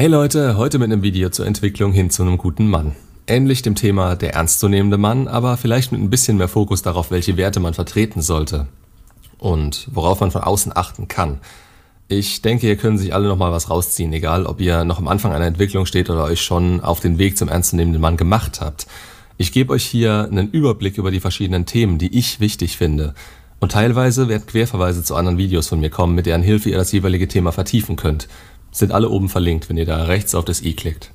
Hey Leute, heute mit einem Video zur Entwicklung hin zu einem guten Mann. Ähnlich dem Thema der ernstzunehmende Mann, aber vielleicht mit ein bisschen mehr Fokus darauf, welche Werte man vertreten sollte und worauf man von außen achten kann. Ich denke, hier können sich alle nochmal was rausziehen, egal ob ihr noch am Anfang einer Entwicklung steht oder euch schon auf den Weg zum ernstzunehmenden Mann gemacht habt. Ich gebe euch hier einen Überblick über die verschiedenen Themen, die ich wichtig finde. Und teilweise werden Querverweise zu anderen Videos von mir kommen, mit deren Hilfe ihr das jeweilige Thema vertiefen könnt. Sind alle oben verlinkt, wenn ihr da rechts auf das i klickt.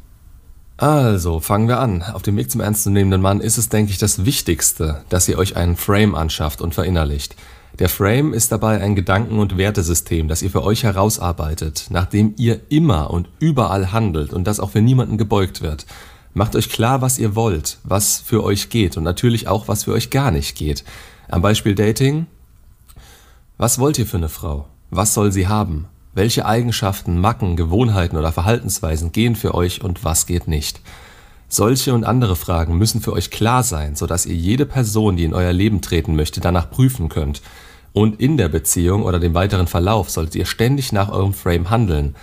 Also, fangen wir an. Auf dem Weg zum ernstzunehmenden Mann ist es, denke ich, das Wichtigste, dass ihr euch einen Frame anschafft und verinnerlicht. Der Frame ist dabei ein Gedanken- und Wertesystem, das ihr für euch herausarbeitet, nach dem ihr immer und überall handelt und das auch für niemanden gebeugt wird. Macht euch klar, was ihr wollt, was für euch geht und natürlich auch, was für euch gar nicht geht. Am Beispiel Dating. Was wollt ihr für eine Frau? Was soll sie haben? Welche Eigenschaften, Macken, Gewohnheiten oder Verhaltensweisen gehen für euch und was geht nicht? Solche und andere Fragen müssen für euch klar sein, sodass ihr jede Person, die in euer Leben treten möchte, danach prüfen könnt. Und in der Beziehung oder dem weiteren Verlauf solltet ihr ständig nach eurem Frame handeln.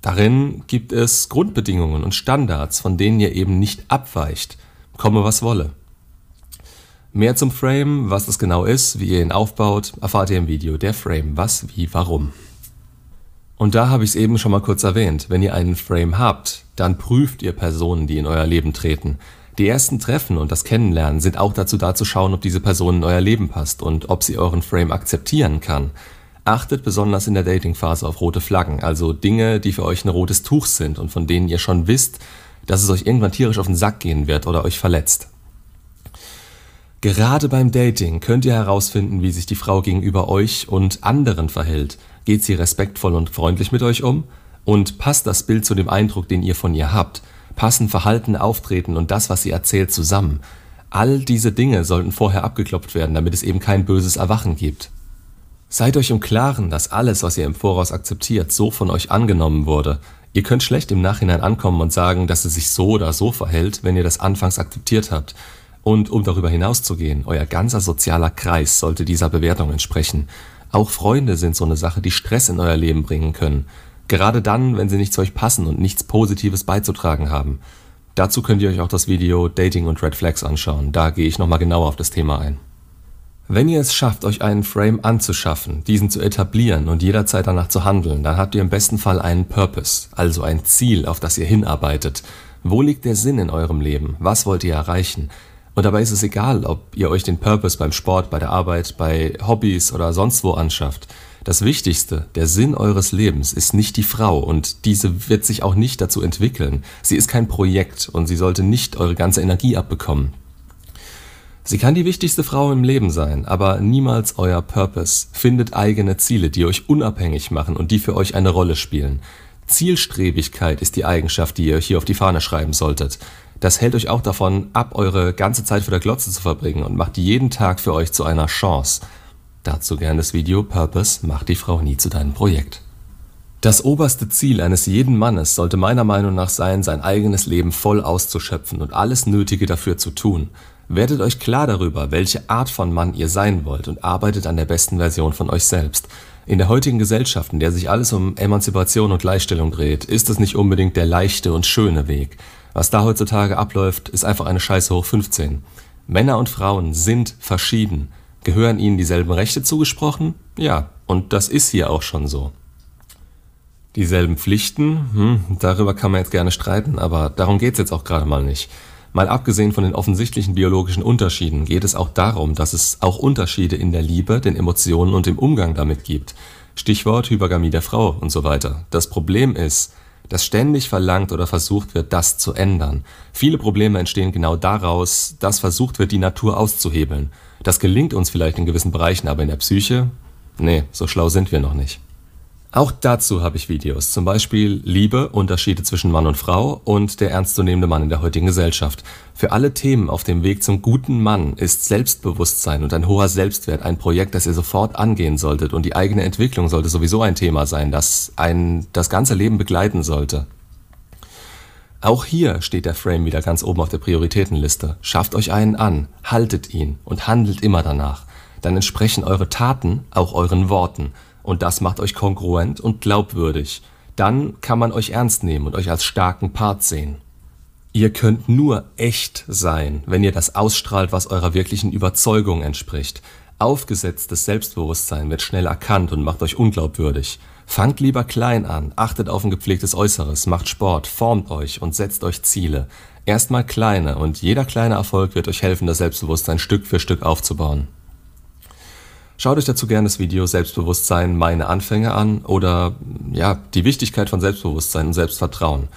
Darin gibt es Grundbedingungen und Standards, von denen ihr eben nicht abweicht, komme was wolle. Mehr zum Frame, was das genau ist, wie ihr ihn aufbaut, erfahrt ihr im Video Der Frame, was, wie, warum. Und da habe ich es eben schon mal kurz erwähnt. Wenn ihr einen Frame habt, dann prüft ihr Personen, die in euer Leben treten. Die ersten Treffen und das Kennenlernen sind auch dazu da zu schauen, ob diese Person in euer Leben passt und ob sie euren Frame akzeptieren kann. Achtet besonders in der Datingphase auf rote Flaggen, also Dinge, die für euch ein rotes Tuch sind und von denen ihr schon wisst, dass es euch irgendwann tierisch auf den Sack gehen wird oder euch verletzt. Gerade beim Dating könnt ihr herausfinden, wie sich die Frau gegenüber euch und anderen verhält. Geht sie respektvoll und freundlich mit euch um? Und passt das Bild zu dem Eindruck, den ihr von ihr habt? Passen Verhalten, Auftreten und das, was sie erzählt, zusammen? All diese Dinge sollten vorher abgeklopft werden, damit es eben kein böses Erwachen gibt. Seid euch im Klaren, dass alles, was ihr im Voraus akzeptiert, so von euch angenommen wurde. Ihr könnt schlecht im Nachhinein ankommen und sagen, dass es sich so oder so verhält, wenn ihr das anfangs akzeptiert habt. Und um darüber hinauszugehen, euer ganzer sozialer Kreis sollte dieser Bewertung entsprechen. Auch Freunde sind so eine Sache, die Stress in euer Leben bringen können. Gerade dann, wenn sie nicht zu euch passen und nichts Positives beizutragen haben. Dazu könnt ihr euch auch das Video Dating und Red Flags anschauen. Da gehe ich nochmal genauer auf das Thema ein. Wenn ihr es schafft, euch einen Frame anzuschaffen, diesen zu etablieren und jederzeit danach zu handeln, dann habt ihr im besten Fall einen Purpose, also ein Ziel, auf das ihr hinarbeitet. Wo liegt der Sinn in eurem Leben? Was wollt ihr erreichen? Und dabei ist es egal, ob ihr euch den Purpose beim Sport, bei der Arbeit, bei Hobbys oder sonst wo anschafft. Das Wichtigste, der Sinn eures Lebens ist nicht die Frau und diese wird sich auch nicht dazu entwickeln. Sie ist kein Projekt und sie sollte nicht eure ganze Energie abbekommen. Sie kann die wichtigste Frau im Leben sein, aber niemals euer Purpose. Findet eigene Ziele, die euch unabhängig machen und die für euch eine Rolle spielen. Zielstrebigkeit ist die Eigenschaft, die ihr euch hier auf die Fahne schreiben solltet. Das hält euch auch davon ab, eure ganze Zeit vor der Glotze zu verbringen und macht jeden Tag für euch zu einer Chance. Dazu gern das Video Purpose macht die Frau nie zu deinem Projekt. Das oberste Ziel eines jeden Mannes sollte meiner Meinung nach sein, sein eigenes Leben voll auszuschöpfen und alles Nötige dafür zu tun. Werdet euch klar darüber, welche Art von Mann ihr sein wollt und arbeitet an der besten Version von euch selbst. In der heutigen Gesellschaft, in der sich alles um Emanzipation und Gleichstellung dreht, ist es nicht unbedingt der leichte und schöne Weg. Was da heutzutage abläuft, ist einfach eine Scheiße hoch 15. Männer und Frauen sind verschieden. Gehören ihnen dieselben Rechte zugesprochen? Ja, und das ist hier auch schon so. Dieselben Pflichten? Hm, darüber kann man jetzt gerne streiten, aber darum geht's jetzt auch gerade mal nicht. Mal abgesehen von den offensichtlichen biologischen Unterschieden geht es auch darum, dass es auch Unterschiede in der Liebe, den Emotionen und im Umgang damit gibt. Stichwort Hypergamie der Frau und so weiter. Das Problem ist, dass ständig verlangt oder versucht wird, das zu ändern. Viele Probleme entstehen genau daraus, dass versucht wird, die Natur auszuhebeln. Das gelingt uns vielleicht in gewissen Bereichen, aber in der Psyche? Nee, so schlau sind wir noch nicht. Auch dazu habe ich Videos, zum Beispiel Liebe, Unterschiede zwischen Mann und Frau und der ernstzunehmende Mann in der heutigen Gesellschaft. Für alle Themen auf dem Weg zum guten Mann ist Selbstbewusstsein und ein hoher Selbstwert ein Projekt, das ihr sofort angehen solltet und die eigene Entwicklung sollte sowieso ein Thema sein, das ein das ganze Leben begleiten sollte. Auch hier steht der Frame wieder ganz oben auf der Prioritätenliste. Schafft euch einen an, haltet ihn und handelt immer danach. Dann entsprechen eure Taten auch euren Worten und das macht euch kongruent und glaubwürdig. Dann kann man euch ernst nehmen und euch als starken Part sehen. Ihr könnt nur echt sein, wenn ihr das ausstrahlt, was eurer wirklichen Überzeugung entspricht. Aufgesetztes Selbstbewusstsein wird schnell erkannt und macht euch unglaubwürdig. Fangt lieber klein an, achtet auf ein gepflegtes Äußeres, macht Sport, formt euch und setzt euch Ziele. Erstmal kleine und jeder kleine Erfolg wird euch helfen, das Selbstbewusstsein Stück für Stück aufzubauen. Schaut euch dazu gerne das Video Selbstbewusstsein meine Anfänge an oder ja, die Wichtigkeit von Selbstbewusstsein und Selbstvertrauen.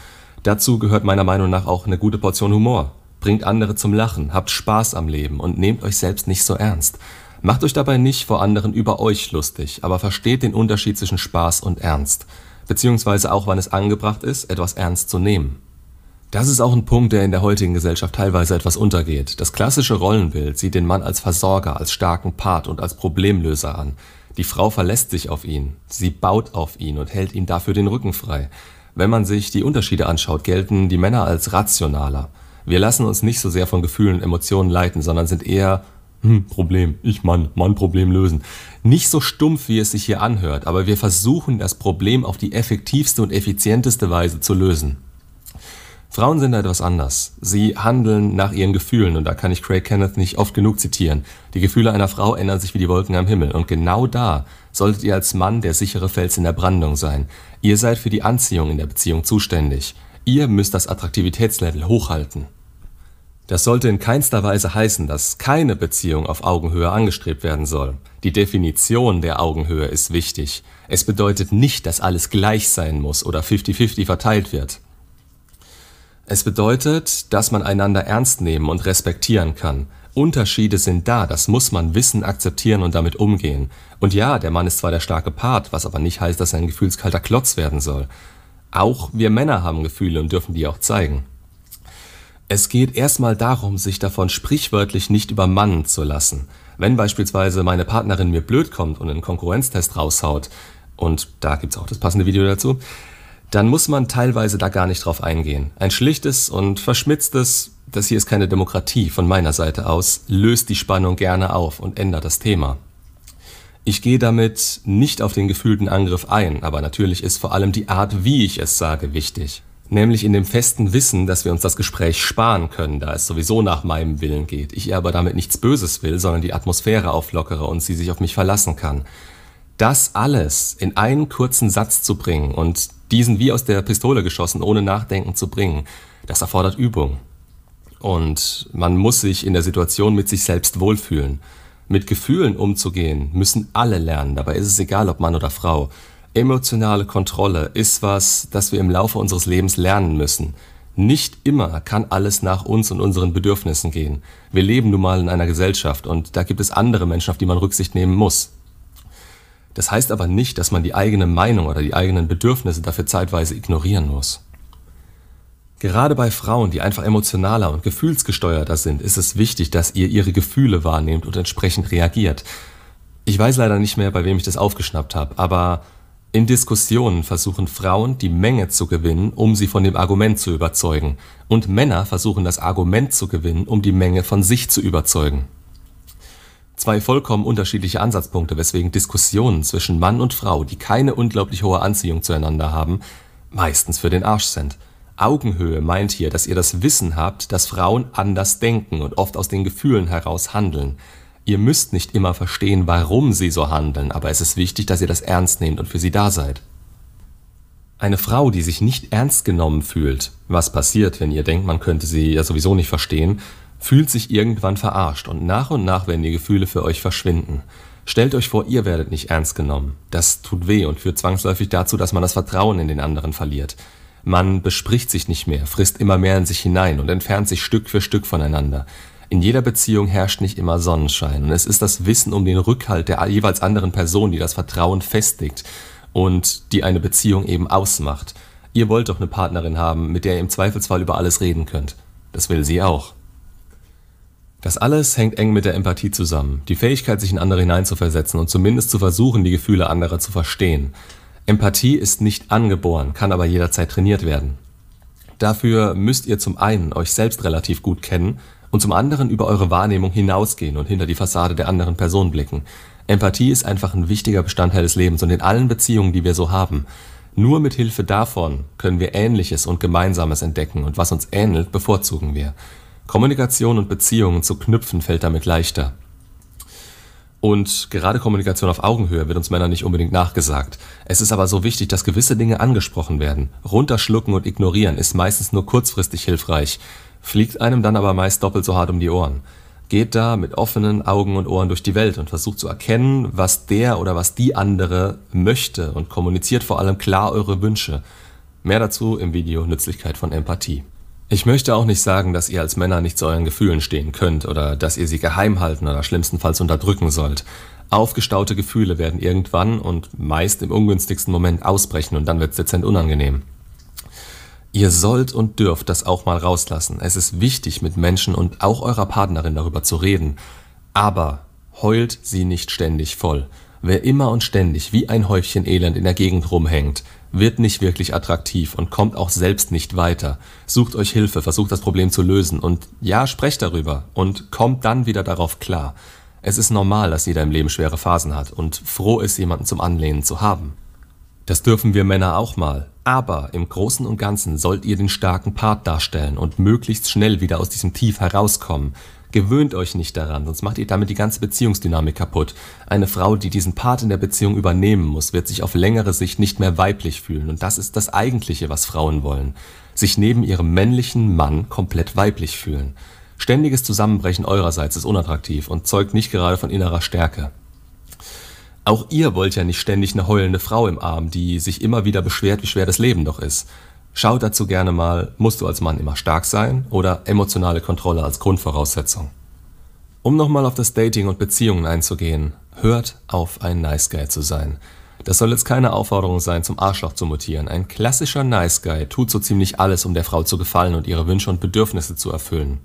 Dazu gehört meiner Meinung nach auch eine gute Portion Humor. Bringt andere zum Lachen, habt Spaß am Leben und nehmt euch selbst nicht so ernst. Macht euch dabei nicht vor anderen über euch lustig, aber versteht den Unterschied zwischen Spaß und Ernst. Beziehungsweise auch wann es angebracht ist, etwas ernst zu nehmen. Das ist auch ein Punkt, der in der heutigen Gesellschaft teilweise etwas untergeht. Das klassische Rollenbild sieht den Mann als Versorger, als starken Part und als Problemlöser an. Die Frau verlässt sich auf ihn, sie baut auf ihn und hält ihm dafür den Rücken frei. Wenn man sich die Unterschiede anschaut, gelten die Männer als rationaler. Wir lassen uns nicht so sehr von Gefühlen und Emotionen leiten, sondern sind eher hm, Problem, ich Mann, Mann Problem lösen. Nicht so stumpf, wie es sich hier anhört, aber wir versuchen das Problem auf die effektivste und effizienteste Weise zu lösen. Frauen sind da etwas anders. Sie handeln nach ihren Gefühlen und da kann ich Craig Kenneth nicht oft genug zitieren. Die Gefühle einer Frau ändern sich wie die Wolken am Himmel und genau da solltet ihr als Mann der sichere Fels in der Brandung sein. Ihr seid für die Anziehung in der Beziehung zuständig. Ihr müsst das Attraktivitätslevel hochhalten. Das sollte in keinster Weise heißen, dass keine Beziehung auf Augenhöhe angestrebt werden soll. Die Definition der Augenhöhe ist wichtig. Es bedeutet nicht, dass alles gleich sein muss oder 50-50 verteilt wird. Es bedeutet, dass man einander ernst nehmen und respektieren kann. Unterschiede sind da, das muss man wissen, akzeptieren und damit umgehen. Und ja, der Mann ist zwar der starke Part, was aber nicht heißt, dass er ein gefühlskalter Klotz werden soll. Auch wir Männer haben Gefühle und dürfen die auch zeigen. Es geht erstmal darum, sich davon sprichwörtlich nicht übermannen zu lassen. Wenn beispielsweise meine Partnerin mir blöd kommt und einen Konkurrenztest raushaut, und da gibt's auch das passende Video dazu, dann muss man teilweise da gar nicht drauf eingehen. Ein schlichtes und verschmitztes, das hier ist keine Demokratie von meiner Seite aus, löst die Spannung gerne auf und ändert das Thema. Ich gehe damit nicht auf den gefühlten Angriff ein, aber natürlich ist vor allem die Art, wie ich es sage, wichtig nämlich in dem festen Wissen, dass wir uns das Gespräch sparen können, da es sowieso nach meinem Willen geht. Ich aber damit nichts Böses will, sondern die Atmosphäre auflockere und sie sich auf mich verlassen kann. Das alles in einen kurzen Satz zu bringen und diesen wie aus der Pistole geschossen, ohne Nachdenken zu bringen, das erfordert Übung. Und man muss sich in der Situation mit sich selbst wohlfühlen. Mit Gefühlen umzugehen müssen alle lernen, dabei ist es egal, ob Mann oder Frau. Emotionale Kontrolle ist was, das wir im Laufe unseres Lebens lernen müssen. Nicht immer kann alles nach uns und unseren Bedürfnissen gehen. Wir leben nun mal in einer Gesellschaft und da gibt es andere Menschen, auf die man Rücksicht nehmen muss. Das heißt aber nicht, dass man die eigene Meinung oder die eigenen Bedürfnisse dafür zeitweise ignorieren muss. Gerade bei Frauen, die einfach emotionaler und gefühlsgesteuerter sind, ist es wichtig, dass ihr ihre Gefühle wahrnehmt und entsprechend reagiert. Ich weiß leider nicht mehr, bei wem ich das aufgeschnappt habe, aber in Diskussionen versuchen Frauen, die Menge zu gewinnen, um sie von dem Argument zu überzeugen, und Männer versuchen das Argument zu gewinnen, um die Menge von sich zu überzeugen. Zwei vollkommen unterschiedliche Ansatzpunkte, weswegen Diskussionen zwischen Mann und Frau, die keine unglaublich hohe Anziehung zueinander haben, meistens für den Arsch sind. Augenhöhe meint hier, dass ihr das Wissen habt, dass Frauen anders denken und oft aus den Gefühlen heraus handeln. Ihr müsst nicht immer verstehen, warum sie so handeln, aber es ist wichtig, dass ihr das ernst nehmt und für sie da seid. Eine Frau, die sich nicht ernst genommen fühlt, was passiert, wenn ihr denkt, man könnte sie ja sowieso nicht verstehen, fühlt sich irgendwann verarscht und nach und nach werden die Gefühle für euch verschwinden. Stellt euch vor, ihr werdet nicht ernst genommen. Das tut weh und führt zwangsläufig dazu, dass man das Vertrauen in den anderen verliert. Man bespricht sich nicht mehr, frisst immer mehr in sich hinein und entfernt sich Stück für Stück voneinander. In jeder Beziehung herrscht nicht immer Sonnenschein und es ist das Wissen um den Rückhalt der jeweils anderen Person, die das Vertrauen festigt und die eine Beziehung eben ausmacht. Ihr wollt doch eine Partnerin haben, mit der ihr im Zweifelsfall über alles reden könnt. Das will sie auch. Das alles hängt eng mit der Empathie zusammen, die Fähigkeit, sich in andere hineinzuversetzen und zumindest zu versuchen, die Gefühle anderer zu verstehen. Empathie ist nicht angeboren, kann aber jederzeit trainiert werden. Dafür müsst ihr zum einen euch selbst relativ gut kennen und zum anderen über eure Wahrnehmung hinausgehen und hinter die Fassade der anderen Person blicken. Empathie ist einfach ein wichtiger Bestandteil des Lebens und in allen Beziehungen, die wir so haben. Nur mit Hilfe davon können wir Ähnliches und Gemeinsames entdecken und was uns ähnelt, bevorzugen wir. Kommunikation und Beziehungen zu knüpfen fällt damit leichter. Und gerade Kommunikation auf Augenhöhe wird uns Männern nicht unbedingt nachgesagt. Es ist aber so wichtig, dass gewisse Dinge angesprochen werden. Runterschlucken und ignorieren ist meistens nur kurzfristig hilfreich, fliegt einem dann aber meist doppelt so hart um die Ohren. Geht da mit offenen Augen und Ohren durch die Welt und versucht zu erkennen, was der oder was die andere möchte und kommuniziert vor allem klar eure Wünsche. Mehr dazu im Video Nützlichkeit von Empathie. Ich möchte auch nicht sagen, dass ihr als Männer nicht zu euren Gefühlen stehen könnt oder dass ihr sie geheim halten oder schlimmstenfalls unterdrücken sollt. Aufgestaute Gefühle werden irgendwann und meist im ungünstigsten Moment ausbrechen und dann wird's dezent unangenehm. Ihr sollt und dürft das auch mal rauslassen. Es ist wichtig, mit Menschen und auch eurer Partnerin darüber zu reden. Aber heult sie nicht ständig voll. Wer immer und ständig wie ein Häufchen Elend in der Gegend rumhängt, wird nicht wirklich attraktiv und kommt auch selbst nicht weiter. Sucht euch Hilfe, versucht das Problem zu lösen und ja, sprecht darüber und kommt dann wieder darauf klar. Es ist normal, dass jeder im Leben schwere Phasen hat und froh ist, jemanden zum Anlehnen zu haben. Das dürfen wir Männer auch mal. Aber im Großen und Ganzen sollt ihr den starken Part darstellen und möglichst schnell wieder aus diesem Tief herauskommen. Gewöhnt euch nicht daran, sonst macht ihr damit die ganze Beziehungsdynamik kaputt. Eine Frau, die diesen Part in der Beziehung übernehmen muss, wird sich auf längere Sicht nicht mehr weiblich fühlen. Und das ist das Eigentliche, was Frauen wollen. Sich neben ihrem männlichen Mann komplett weiblich fühlen. Ständiges Zusammenbrechen eurerseits ist unattraktiv und zeugt nicht gerade von innerer Stärke. Auch ihr wollt ja nicht ständig eine heulende Frau im Arm, die sich immer wieder beschwert, wie schwer das Leben doch ist. Schaut dazu gerne mal, musst du als Mann immer stark sein oder emotionale Kontrolle als Grundvoraussetzung. Um nochmal auf das Dating und Beziehungen einzugehen, hört auf, ein Nice Guy zu sein. Das soll jetzt keine Aufforderung sein, zum Arschloch zu mutieren. Ein klassischer Nice Guy tut so ziemlich alles, um der Frau zu gefallen und ihre Wünsche und Bedürfnisse zu erfüllen.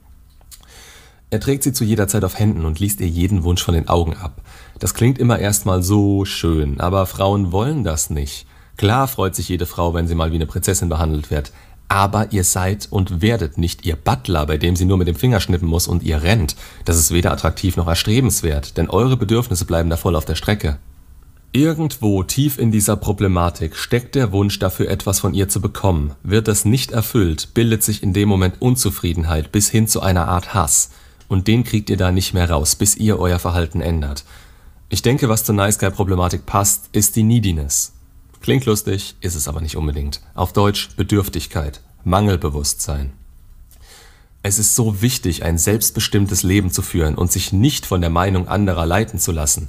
Er trägt sie zu jeder Zeit auf Händen und liest ihr jeden Wunsch von den Augen ab. Das klingt immer erstmal so schön, aber Frauen wollen das nicht. Klar freut sich jede Frau, wenn sie mal wie eine Prinzessin behandelt wird. Aber ihr seid und werdet nicht ihr Butler, bei dem sie nur mit dem Finger schnippen muss und ihr rennt. Das ist weder attraktiv noch erstrebenswert, denn eure Bedürfnisse bleiben da voll auf der Strecke. Irgendwo tief in dieser Problematik steckt der Wunsch dafür etwas von ihr zu bekommen. Wird das nicht erfüllt, bildet sich in dem Moment Unzufriedenheit bis hin zu einer Art Hass und den kriegt ihr da nicht mehr raus, bis ihr euer Verhalten ändert. Ich denke, was zur Nice Guy Problematik passt, ist die Neediness. Klingt lustig, ist es aber nicht unbedingt. Auf Deutsch Bedürftigkeit, Mangelbewusstsein. Es ist so wichtig, ein selbstbestimmtes Leben zu führen und sich nicht von der Meinung anderer leiten zu lassen.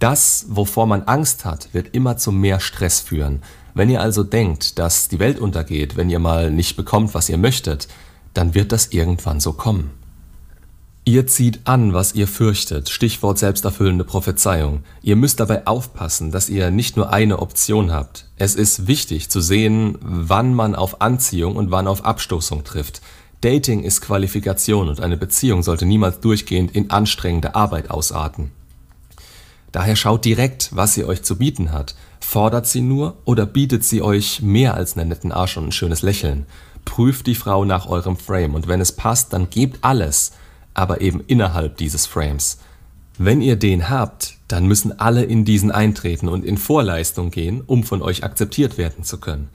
Das, wovor man Angst hat, wird immer zu mehr Stress führen. Wenn ihr also denkt, dass die Welt untergeht, wenn ihr mal nicht bekommt, was ihr möchtet, dann wird das irgendwann so kommen. Ihr zieht an, was ihr fürchtet, Stichwort selbsterfüllende Prophezeiung. Ihr müsst dabei aufpassen, dass ihr nicht nur eine Option habt. Es ist wichtig zu sehen, wann man auf Anziehung und wann auf Abstoßung trifft. Dating ist Qualifikation und eine Beziehung sollte niemals durchgehend in anstrengende Arbeit ausarten. Daher schaut direkt, was sie euch zu bieten hat. Fordert sie nur oder bietet sie euch mehr als einen netten Arsch und ein schönes Lächeln? Prüft die Frau nach eurem Frame und wenn es passt, dann gebt alles – aber eben innerhalb dieses Frames. Wenn ihr den habt, dann müssen alle in diesen eintreten und in Vorleistung gehen, um von euch akzeptiert werden zu können.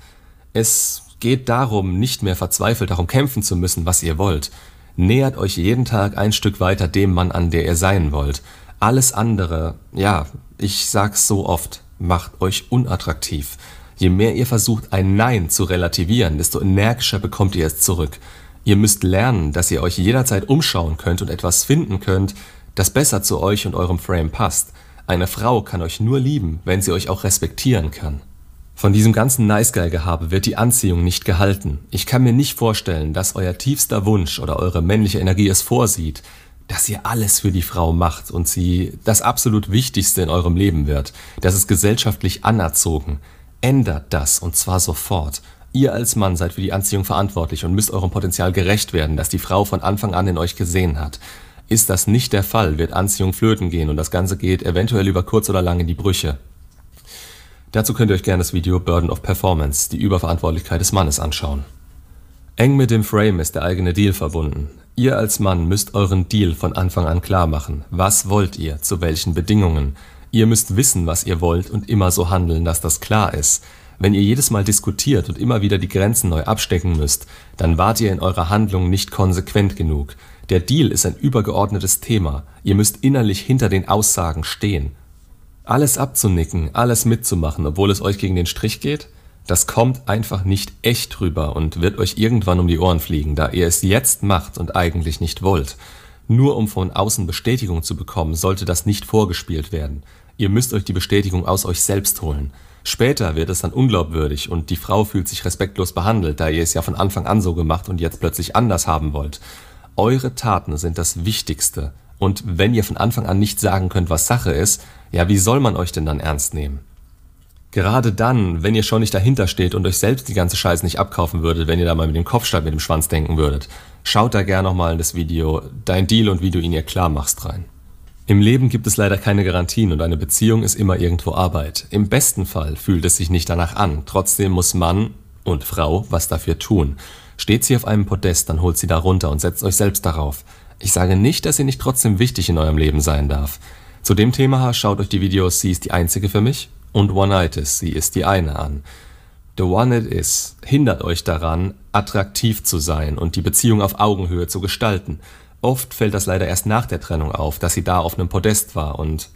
Es geht darum, nicht mehr verzweifelt darum kämpfen zu müssen, was ihr wollt. Nähert euch jeden Tag ein Stück weiter dem Mann an, der ihr sein wollt. Alles andere, ja, ich sag's so oft, macht euch unattraktiv. Je mehr ihr versucht, ein Nein zu relativieren, desto energischer bekommt ihr es zurück. Ihr müsst lernen, dass ihr euch jederzeit umschauen könnt und etwas finden könnt, das besser zu euch und eurem Frame passt. Eine Frau kann euch nur lieben, wenn sie euch auch respektieren kann. Von diesem ganzen Nice Guy Gehabe wird die Anziehung nicht gehalten. Ich kann mir nicht vorstellen, dass euer tiefster Wunsch oder eure männliche Energie es vorsieht, dass ihr alles für die Frau macht und sie das absolut Wichtigste in eurem Leben wird. Das ist gesellschaftlich anerzogen. Ändert das und zwar sofort. Ihr als Mann seid für die Anziehung verantwortlich und müsst eurem Potenzial gerecht werden, das die Frau von Anfang an in euch gesehen hat. Ist das nicht der Fall, wird Anziehung flöten gehen und das Ganze geht eventuell über kurz oder lang in die Brüche. Dazu könnt ihr euch gerne das Video Burden of Performance, die Überverantwortlichkeit des Mannes anschauen. Eng mit dem Frame ist der eigene Deal verbunden. Ihr als Mann müsst euren Deal von Anfang an klar machen. Was wollt ihr? Zu welchen Bedingungen? Ihr müsst wissen, was ihr wollt und immer so handeln, dass das klar ist. Wenn ihr jedes Mal diskutiert und immer wieder die Grenzen neu abstecken müsst, dann wart ihr in eurer Handlung nicht konsequent genug. Der Deal ist ein übergeordnetes Thema. Ihr müsst innerlich hinter den Aussagen stehen. Alles abzunicken, alles mitzumachen, obwohl es euch gegen den Strich geht, das kommt einfach nicht echt rüber und wird euch irgendwann um die Ohren fliegen, da ihr es jetzt macht und eigentlich nicht wollt. Nur um von außen Bestätigung zu bekommen, sollte das nicht vorgespielt werden. Ihr müsst euch die Bestätigung aus euch selbst holen. Später wird es dann unglaubwürdig und die Frau fühlt sich respektlos behandelt, da ihr es ja von Anfang an so gemacht und jetzt plötzlich anders haben wollt. Eure Taten sind das Wichtigste. Und wenn ihr von Anfang an nicht sagen könnt, was Sache ist, ja, wie soll man euch denn dann ernst nehmen? Gerade dann, wenn ihr schon nicht dahinter steht und euch selbst die ganze Scheiße nicht abkaufen würdet, wenn ihr da mal mit dem Kopf statt mit dem Schwanz denken würdet, schaut da gerne nochmal in das Video Dein Deal und wie du ihn ihr klar machst rein. Im Leben gibt es leider keine Garantien und eine Beziehung ist immer irgendwo Arbeit. Im besten Fall fühlt es sich nicht danach an, trotzdem muss Mann und Frau was dafür tun. Steht sie auf einem Podest, dann holt sie da runter und setzt euch selbst darauf. Ich sage nicht, dass sie nicht trotzdem wichtig in eurem Leben sein darf. Zu dem Thema schaut euch die Videos Sie ist die einzige für mich und One-Itis, sie ist die eine an. The One It Is hindert euch daran, attraktiv zu sein und die Beziehung auf Augenhöhe zu gestalten. Oft fällt das leider erst nach der Trennung auf, dass sie da auf einem Podest war und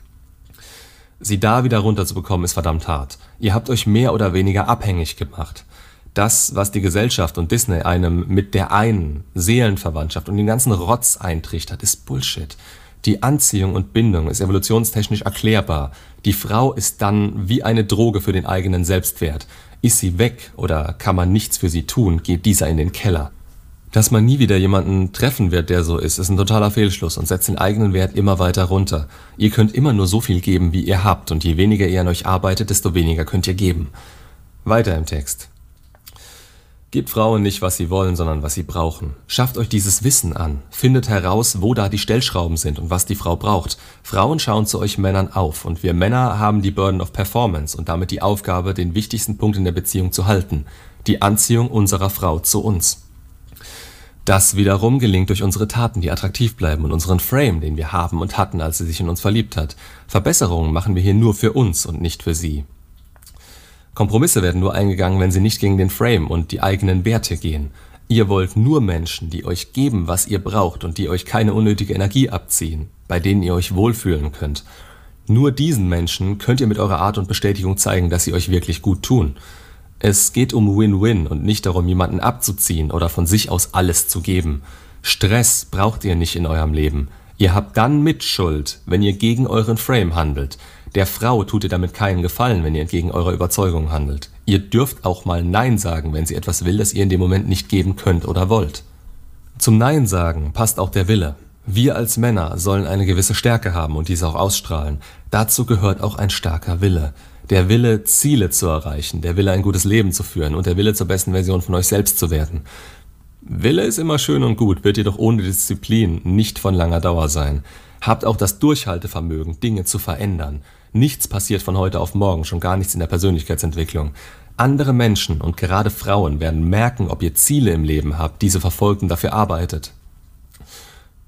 sie da wieder runterzubekommen ist verdammt hart. Ihr habt euch mehr oder weniger abhängig gemacht das, was die Gesellschaft und Disney einem mit der einen Seelenverwandtschaft und den ganzen Rotz eintrichtert, ist Bullshit. Die Anziehung und Bindung ist evolutionstechnisch erklärbar. Die Frau ist dann wie eine Droge für den eigenen Selbstwert. Ist sie weg oder kann man nichts für sie tun, geht dieser in den Keller. Dass man nie wieder jemanden treffen wird, der so ist, ist ein totaler Fehlschluss und setzt den eigenen Wert immer weiter runter. Ihr könnt immer nur so viel geben, wie ihr habt, und je weniger ihr an euch arbeitet, desto weniger könnt ihr geben. Weiter im Text. Gebt Frauen nicht, was sie wollen, sondern was sie brauchen. Schafft euch dieses Wissen an. Findet heraus, wo da die Stellschrauben sind und was die Frau braucht. Frauen schauen zu euch Männern auf und wir Männer haben die Burden of Performance und damit die Aufgabe, den wichtigsten Punkt in der Beziehung zu halten. Die Anziehung unserer Frau zu uns. Das wiederum gelingt durch unsere Taten, die attraktiv bleiben und unseren Frame, den wir haben und hatten, als sie sich in uns verliebt hat. Verbesserungen machen wir hier nur für uns und nicht für sie. Kompromisse werden nur eingegangen, wenn sie nicht gegen den Frame und die eigenen Werte gehen. Ihr wollt nur Menschen, die euch geben, was ihr braucht und die euch keine unnötige Energie abziehen, bei denen ihr euch wohlfühlen könnt. Nur diesen Menschen könnt ihr mit eurer Art und Bestätigung zeigen, dass sie euch wirklich gut tun. Es geht um Win-Win und nicht darum, jemanden abzuziehen oder von sich aus alles zu geben. Stress braucht ihr nicht in eurem Leben. Ihr habt dann Mitschuld, wenn ihr gegen euren Frame handelt. Der Frau tut ihr damit keinen Gefallen, wenn ihr entgegen eurer Überzeugung handelt. Ihr dürft auch mal Nein sagen, wenn sie etwas will, das ihr in dem Moment nicht geben könnt oder wollt. Zum Nein sagen passt auch der Wille. Wir als Männer sollen eine gewisse Stärke haben und diese auch ausstrahlen. Dazu gehört auch ein starker Wille. Der Wille, Ziele zu erreichen, der Wille, ein gutes Leben zu führen und der Wille, zur besten Version von euch selbst zu werden. Wille ist immer schön und gut, wird jedoch ohne Disziplin nicht von langer Dauer sein. Habt auch das Durchhaltevermögen, Dinge zu verändern. Nichts passiert von heute auf morgen, schon gar nichts in der Persönlichkeitsentwicklung. Andere Menschen und gerade Frauen werden merken, ob ihr Ziele im Leben habt, diese verfolgt und dafür arbeitet.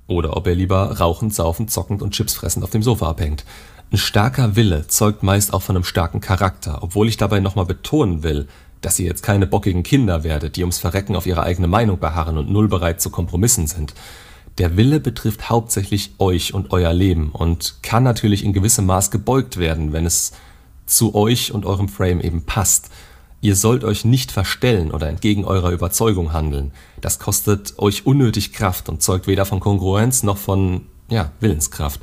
Oder ob ihr lieber rauchend, saufend, zockend und Chips fressend auf dem Sofa abhängt. Ein starker Wille zeugt meist auch von einem starken Charakter, obwohl ich dabei nochmal betonen will, dass ihr jetzt keine bockigen Kinder werdet, die ums Verrecken auf ihre eigene Meinung beharren und null bereit zu Kompromissen sind. Der Wille betrifft hauptsächlich euch und euer Leben und kann natürlich in gewissem Maß gebeugt werden, wenn es zu euch und eurem Frame eben passt. Ihr sollt euch nicht verstellen oder entgegen eurer Überzeugung handeln. Das kostet euch unnötig Kraft und zeugt weder von Kongruenz noch von ja, Willenskraft.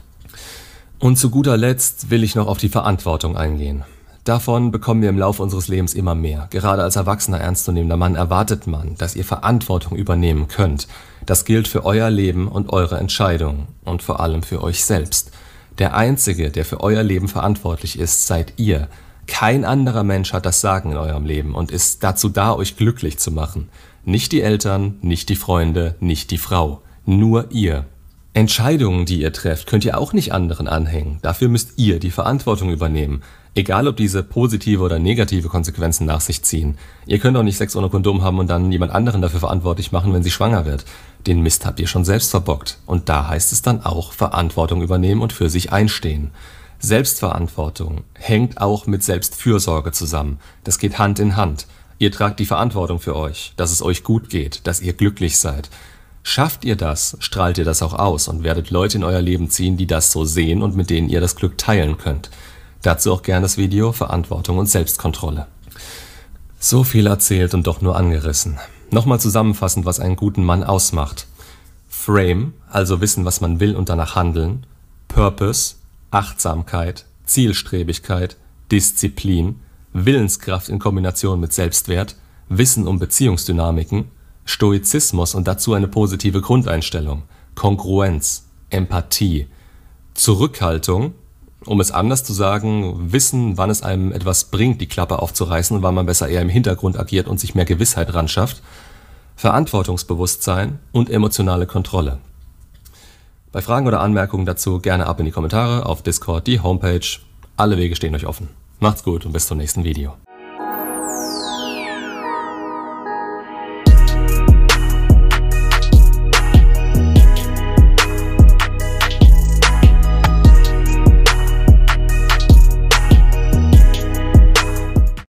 Und zu guter Letzt will ich noch auf die Verantwortung eingehen. Davon bekommen wir im Laufe unseres Lebens immer mehr. Gerade als erwachsener, ernstzunehmender Mann erwartet man, dass ihr Verantwortung übernehmen könnt. Das gilt für euer Leben und eure Entscheidungen und vor allem für euch selbst. Der Einzige, der für euer Leben verantwortlich ist, seid ihr. Kein anderer Mensch hat das Sagen in eurem Leben und ist dazu da, euch glücklich zu machen. Nicht die Eltern, nicht die Freunde, nicht die Frau. Nur ihr. Entscheidungen, die ihr trefft, könnt ihr auch nicht anderen anhängen. Dafür müsst ihr die Verantwortung übernehmen. Egal, ob diese positive oder negative Konsequenzen nach sich ziehen. Ihr könnt auch nicht Sex ohne Kondom haben und dann jemand anderen dafür verantwortlich machen, wenn sie schwanger wird. Den Mist habt ihr schon selbst verbockt. Und da heißt es dann auch Verantwortung übernehmen und für sich einstehen. Selbstverantwortung hängt auch mit Selbstfürsorge zusammen. Das geht Hand in Hand. Ihr tragt die Verantwortung für euch, dass es euch gut geht, dass ihr glücklich seid. Schafft ihr das, strahlt ihr das auch aus und werdet Leute in euer Leben ziehen, die das so sehen und mit denen ihr das Glück teilen könnt. Dazu auch gerne das Video Verantwortung und Selbstkontrolle. So viel erzählt und doch nur angerissen. Nochmal zusammenfassend, was einen guten Mann ausmacht. Frame, also wissen, was man will und danach handeln. Purpose, Achtsamkeit, Zielstrebigkeit, Disziplin, Willenskraft in Kombination mit Selbstwert, Wissen um Beziehungsdynamiken, Stoizismus und dazu eine positive Grundeinstellung, Kongruenz, Empathie, Zurückhaltung, um es anders zu sagen, wissen, wann es einem etwas bringt, die Klappe aufzureißen wann man besser eher im Hintergrund agiert und sich mehr Gewissheit ranschafft, Verantwortungsbewusstsein und emotionale Kontrolle. Bei Fragen oder Anmerkungen dazu gerne ab in die Kommentare auf Discord, die Homepage. Alle Wege stehen euch offen. Macht's gut und bis zum nächsten Video.